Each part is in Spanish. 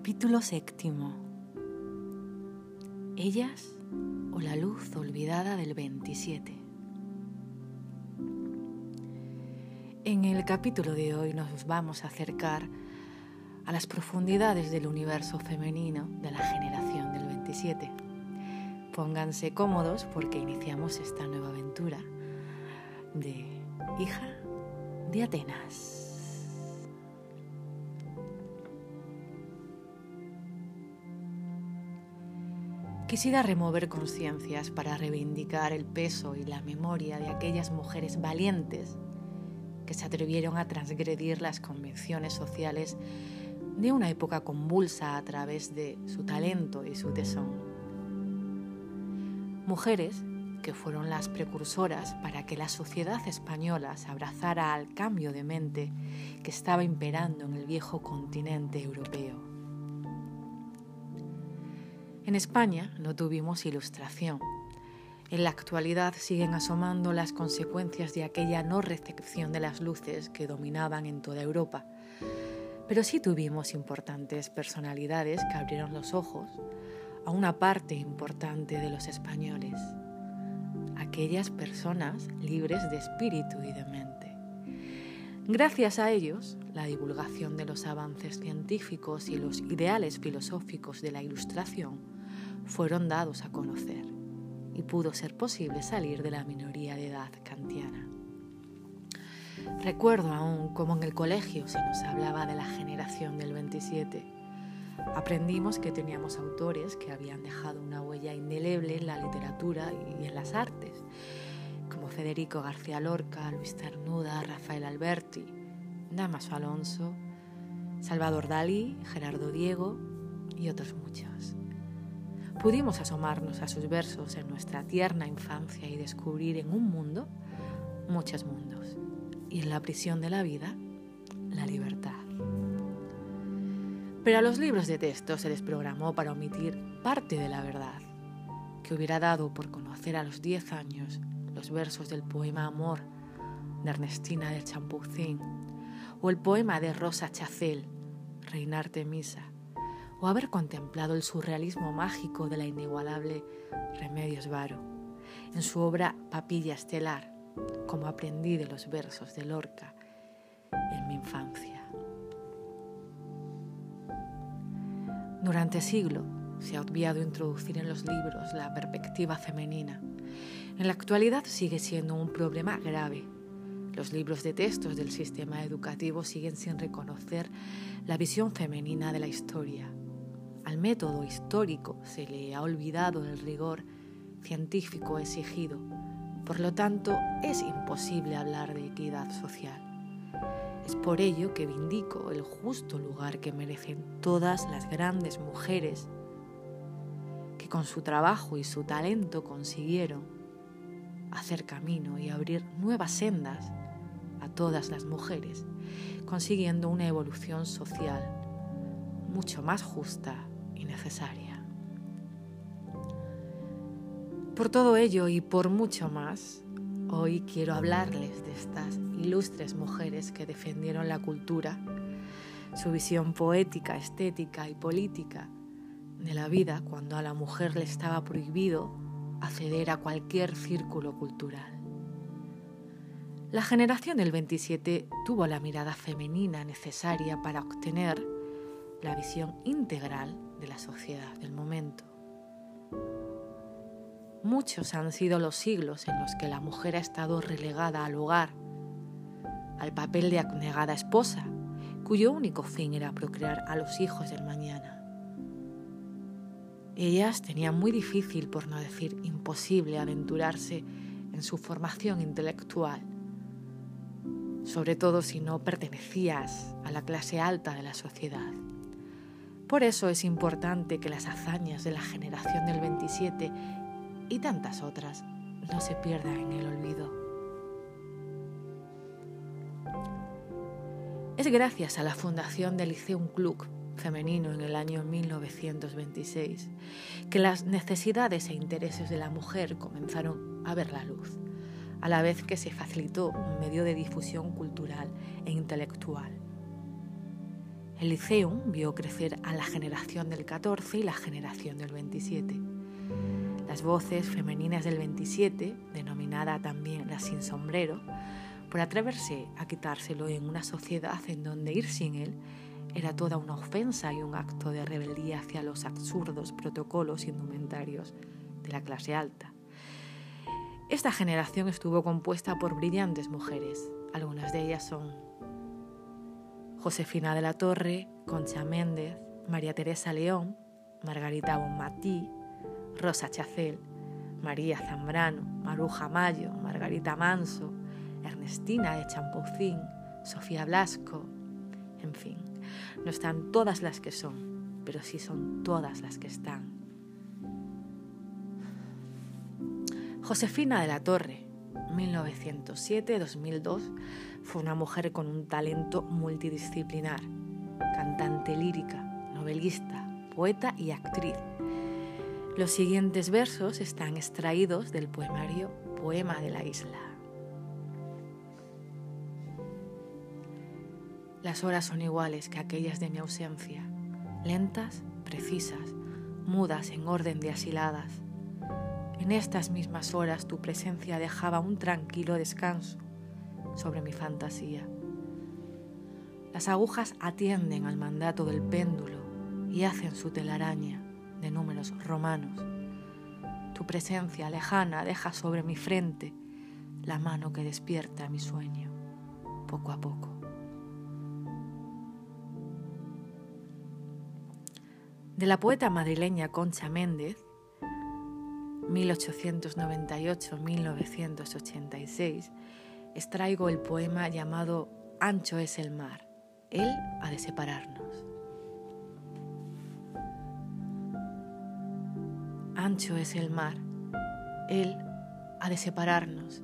Capítulo séptimo. Ellas o la luz olvidada del 27. En el capítulo de hoy nos vamos a acercar a las profundidades del universo femenino de la generación del 27. Pónganse cómodos porque iniciamos esta nueva aventura de hija de Atenas. Quisiera remover conciencias para reivindicar el peso y la memoria de aquellas mujeres valientes que se atrevieron a transgredir las convenciones sociales de una época convulsa a través de su talento y su tesón. Mujeres que fueron las precursoras para que la sociedad española se abrazara al cambio de mente que estaba imperando en el viejo continente europeo. En España no tuvimos ilustración. En la actualidad siguen asomando las consecuencias de aquella no recepción de las luces que dominaban en toda Europa. Pero sí tuvimos importantes personalidades que abrieron los ojos a una parte importante de los españoles, aquellas personas libres de espíritu y de mente. Gracias a ellos, la divulgación de los avances científicos y los ideales filosóficos de la Ilustración fueron dados a conocer y pudo ser posible salir de la minoría de edad kantiana. Recuerdo aún cómo en el colegio se nos hablaba de la generación del 27. Aprendimos que teníamos autores que habían dejado una huella indeleble en la literatura y en las artes, como Federico García Lorca, Luis Cernuda, Rafael Alberti, Damaso Alonso, Salvador Dalí, Gerardo Diego y otros muchos. Pudimos asomarnos a sus versos en nuestra tierna infancia y descubrir en un mundo muchos mundos y en la prisión de la vida la libertad. Pero a los libros de texto se les programó para omitir parte de la verdad, que hubiera dado por conocer a los 10 años los versos del poema Amor de Ernestina de Champucín o el poema de Rosa Chacel, Reinarte Misa, o haber contemplado el surrealismo mágico de la inigualable Remedios Varo en su obra Papilla Estelar, como aprendí de los versos de Lorca en mi infancia. Durante siglo se ha obviado introducir en los libros la perspectiva femenina. En la actualidad sigue siendo un problema grave. Los libros de textos del sistema educativo siguen sin reconocer la visión femenina de la historia al método histórico se le ha olvidado el rigor científico exigido. Por lo tanto, es imposible hablar de equidad social. Es por ello que vindico el justo lugar que merecen todas las grandes mujeres que con su trabajo y su talento consiguieron hacer camino y abrir nuevas sendas a todas las mujeres, consiguiendo una evolución social mucho más justa necesaria. Por todo ello y por mucho más, hoy quiero hablarles de estas ilustres mujeres que defendieron la cultura, su visión poética, estética y política de la vida cuando a la mujer le estaba prohibido acceder a cualquier círculo cultural. La generación del 27 tuvo la mirada femenina necesaria para obtener la visión integral de la sociedad del momento. Muchos han sido los siglos en los que la mujer ha estado relegada al hogar, al papel de abnegada esposa, cuyo único fin era procrear a los hijos del mañana. Ellas tenían muy difícil, por no decir imposible, aventurarse en su formación intelectual, sobre todo si no pertenecías a la clase alta de la sociedad. Por eso es importante que las hazañas de la generación del 27 y tantas otras no se pierdan en el olvido. Es gracias a la fundación del Liceum Club femenino en el año 1926 que las necesidades e intereses de la mujer comenzaron a ver la luz, a la vez que se facilitó un medio de difusión cultural e intelectual El Liceum vio crecer a la generación del 14 y la generación del 27. Las voces femeninas del 27, denominada también la sin sombrero, por atreverse a quitárselo en una sociedad en donde ir sin él era toda una ofensa y un acto de rebeldía hacia los absurdos protocolos indumentarios de la clase alta. Esta generación estuvo compuesta por brillantes mujeres, algunas de ellas son Josefina de la Torre, Concha Méndez, María Teresa León, Margarita Bonmatí, Rosa Chacel, María Zambrano, Maruja Mayo, Margarita Manso, Ernestina de Champoucín, Sofía Blasco, en fin, no están todas las que son, pero sí son todas las que están. Josefina de la Torre, 1907-2002, fue una mujer con un talento multidisciplinar, cantante lírica, novelista, poeta y actriz. Los siguientes versos están extraídos del poemario Poema de la Isla. Las horas son iguales que aquellas de mi ausencia, lentas, precisas, mudas en orden de asiladas. En estas mismas horas tu presencia dejaba un tranquilo descanso sobre mi fantasía. Las agujas atienden al mandato del péndulo y hacen su telaraña de números romanos. Tu presencia lejana deja sobre mi frente la mano que despierta mi sueño, poco a poco. De la poeta madrileña Concha Méndez, 1898-1986, extraigo el poema llamado Ancho es el mar, Él ha de separarnos. Ancho es el mar, Él ha de separarnos,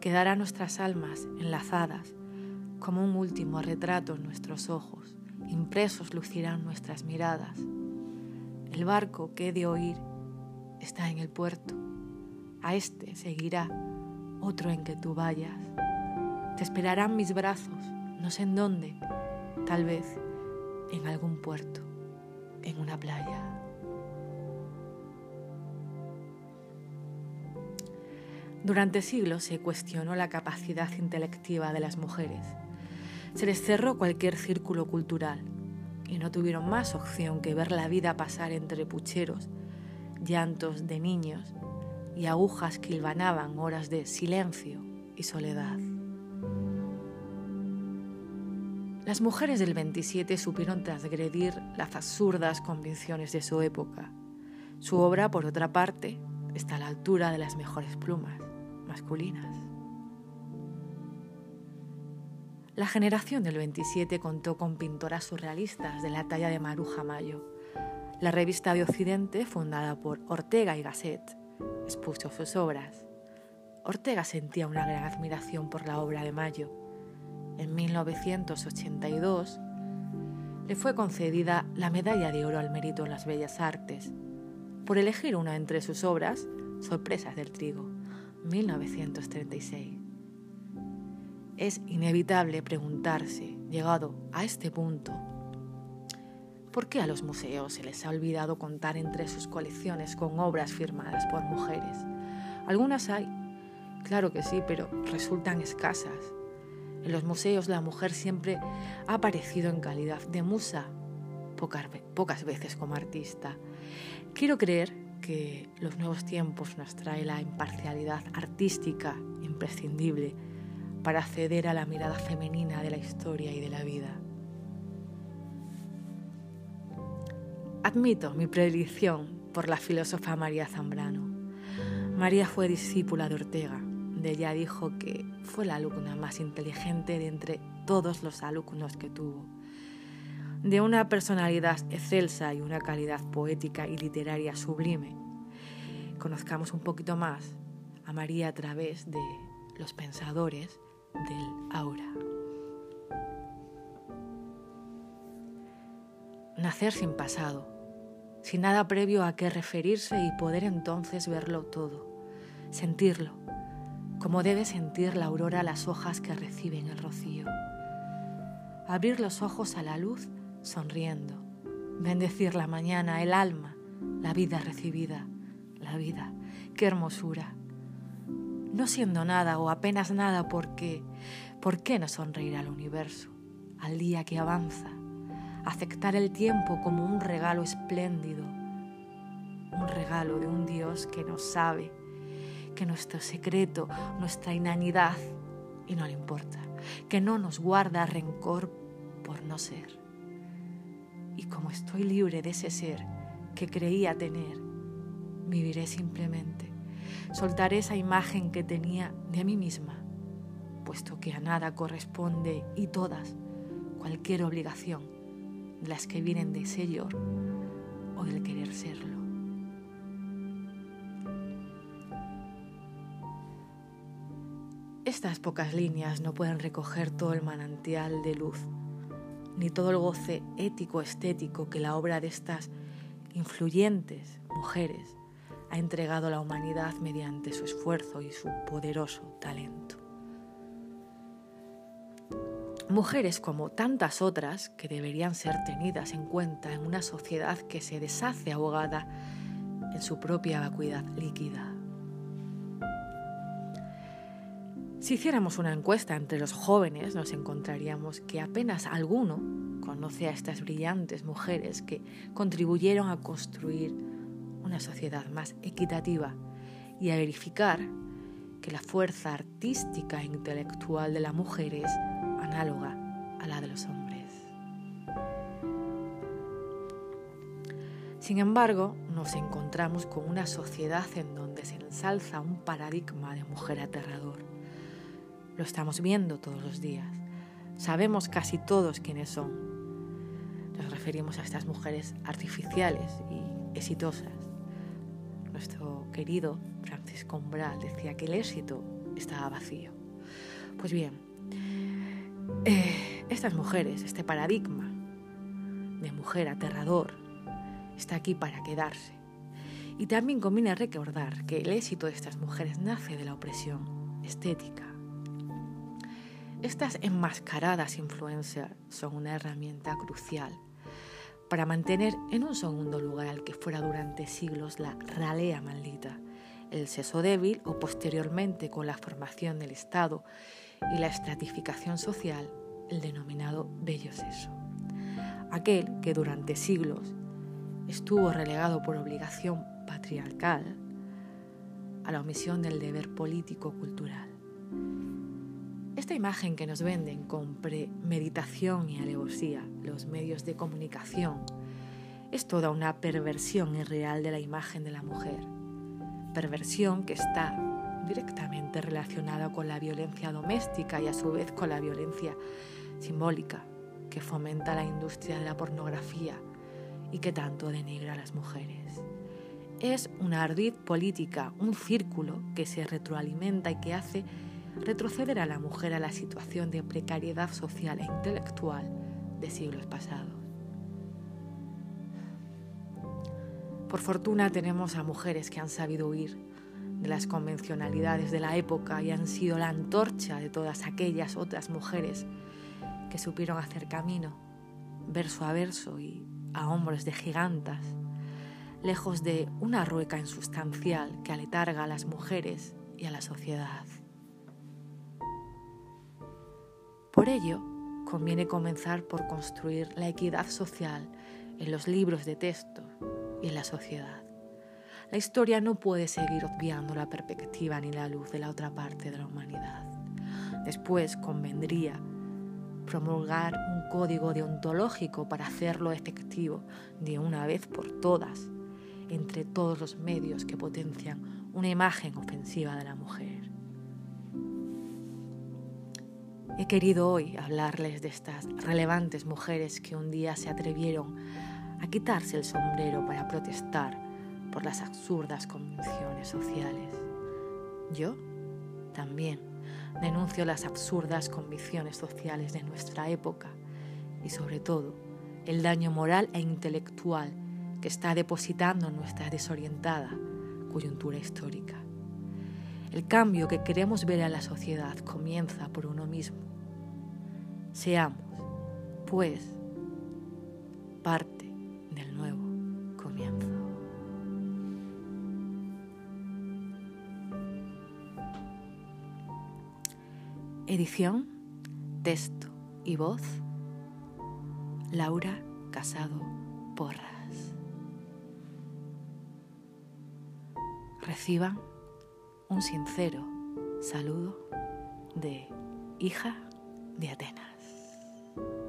quedará nuestras almas enlazadas como un último retrato en nuestros ojos, impresos lucirán nuestras miradas. El barco que he de oír está en el puerto, a este seguirá otro en que tú vayas. Te esperarán mis brazos, no sé en dónde, tal vez en algún puerto, en una playa. Durante siglos se cuestionó la capacidad intelectiva de las mujeres. Se les cerró cualquier círculo cultural y no tuvieron más opción que ver la vida pasar entre pucheros, llantos de niños y agujas que hilvanaban horas de silencio y soledad. Las mujeres del 27 supieron transgredir las absurdas convicciones de su época. Su obra, por otra parte, está a la altura de las mejores plumas masculinas. La generación del 27 contó con pintoras surrealistas de la talla de Maruja Mayo. La revista de Occidente, fundada por Ortega y Gasset, expuso sus obras. Ortega sentía una gran admiración por la obra de Mayo. En 1982 le fue concedida la Medalla de Oro al Mérito en las Bellas Artes por elegir una entre sus obras, Sorpresas del Trigo, 1936. Es inevitable preguntarse, llegado a este punto, ¿Por qué a los museos se les ha olvidado contar entre sus colecciones con obras firmadas por mujeres? Algunas hay, claro que sí, pero resultan escasas. En los museos la mujer siempre ha aparecido en calidad de musa, pocas, veces como artista. Quiero creer que los nuevos tiempos nos trae la imparcialidad artística imprescindible para acceder a la mirada femenina de la historia y de la vida. Admito mi predilección por la filósofa María Zambrano. María fue discípula de Ortega. De ella dijo que fue la alumna más inteligente de entre todos los alumnos que tuvo. De una personalidad excelsa y una calidad poética y literaria sublime. Conozcamos un poquito más a María a través de los pensadores del aura. Nacer sin pasado, sin nada previo a qué referirse y poder entonces verlo todo, sentirlo, como debe sentir la aurora las hojas que reciben el rocío. Abrir los ojos a la luz sonriendo, bendecir la mañana, el alma, la vida recibida, la vida, qué hermosura. No siendo nada o apenas nada porque, ¿por qué no sonreír al universo, al día que avanza? Aceptar el tiempo como un regalo espléndido, un regalo de un Dios que nos sabe, que nuestro secreto, nuestra inanidad, y no le importa, que no nos guarda rencor por no ser. Y como estoy libre de ese ser que creía tener, viviré simplemente. Soltaré esa imagen que tenía de mí misma, puesto que a nada corresponde y todas, cualquier obligación, las que vienen de ser o del querer serlo. Estas pocas líneas no pueden recoger todo el manantial de luz, ni todo el goce ético-estético que la obra de estas influyentes mujeres ha entregado a la humanidad mediante su esfuerzo y su poderoso talento. Mujeres como tantas otras que deberían ser tenidas en cuenta en una sociedad que se deshace ahogada en su propia vacuidad líquida. Si hiciéramos una encuesta entre los jóvenes, nos encontraríamos que apenas alguno conoce a estas brillantes mujeres que contribuyeron a construir una sociedad más equitativa y a verificar que la fuerza artística e intelectual de la mujer es análoga a la de los hombres. Sin embargo, nos encontramos con una sociedad en donde se ensalza un paradigma de mujer aterrador lo estamos viendo todos los días. Sabemos casi todos quiénes son. Nos referimos a estas mujeres artificiales y exitosas. Nuestro querido Francisco Umbral decía que el éxito estaba vacío. Pues bien, eh, estas mujeres, este paradigma de mujer aterrador, está aquí para quedarse. Y también conviene recordar que el éxito de estas mujeres nace de la opresión estética, estas enmascaradas influencers son una herramienta crucial para mantener en un segundo lugar al que fuera durante siglos la ralea maldita, el seso débil o posteriormente con la formación del Estado y la estratificación social, el denominado bello seso. Aquel que durante siglos estuvo relegado por obligación patriarcal a la omisión del deber político-cultural. Esta imagen que nos venden con premeditación y alevosía los medios de comunicación es toda una perversión irreal de la imagen de la mujer. Perversión que está directamente relacionada con la violencia doméstica y a su vez con la violencia simbólica que fomenta la industria de la pornografía y que tanto denigra a las mujeres. Es una ardid política, un círculo que se retroalimenta y que hace retroceder a la mujer a la situación de precariedad social e intelectual de siglos pasados. Por fortuna tenemos a mujeres que han sabido huir de las convencionalidades de la época y han sido la antorcha de todas aquellas otras mujeres que supieron hacer camino, verso a verso y a hombros de gigantas, lejos de una rueca insustancial que aletarga a las mujeres y a la sociedad. Por ello, conviene comenzar por construir la equidad social en los libros de texto y en la sociedad. La historia no puede seguir obviando la perspectiva ni la luz de la otra parte de la humanidad. Después convendría promulgar un código deontológico para hacerlo efectivo de una vez por todas entre todos los medios que potencian una imagen ofensiva de la mujer. He querido hoy hablarles de estas relevantes mujeres que un día se atrevieron a quitarse el sombrero para protestar por las absurdas convenciones sociales. Yo también denuncio las absurdas convicciones sociales de nuestra época y sobre todo el daño moral e intelectual que está depositando nuestra desorientada coyuntura histórica. El cambio que queremos ver en la sociedad comienza por uno mismo. Seamos, pues, parte del nuevo Edición, texto y voz, Laura Casado Porras. Reciban un sincero saludo de hija de Atenas.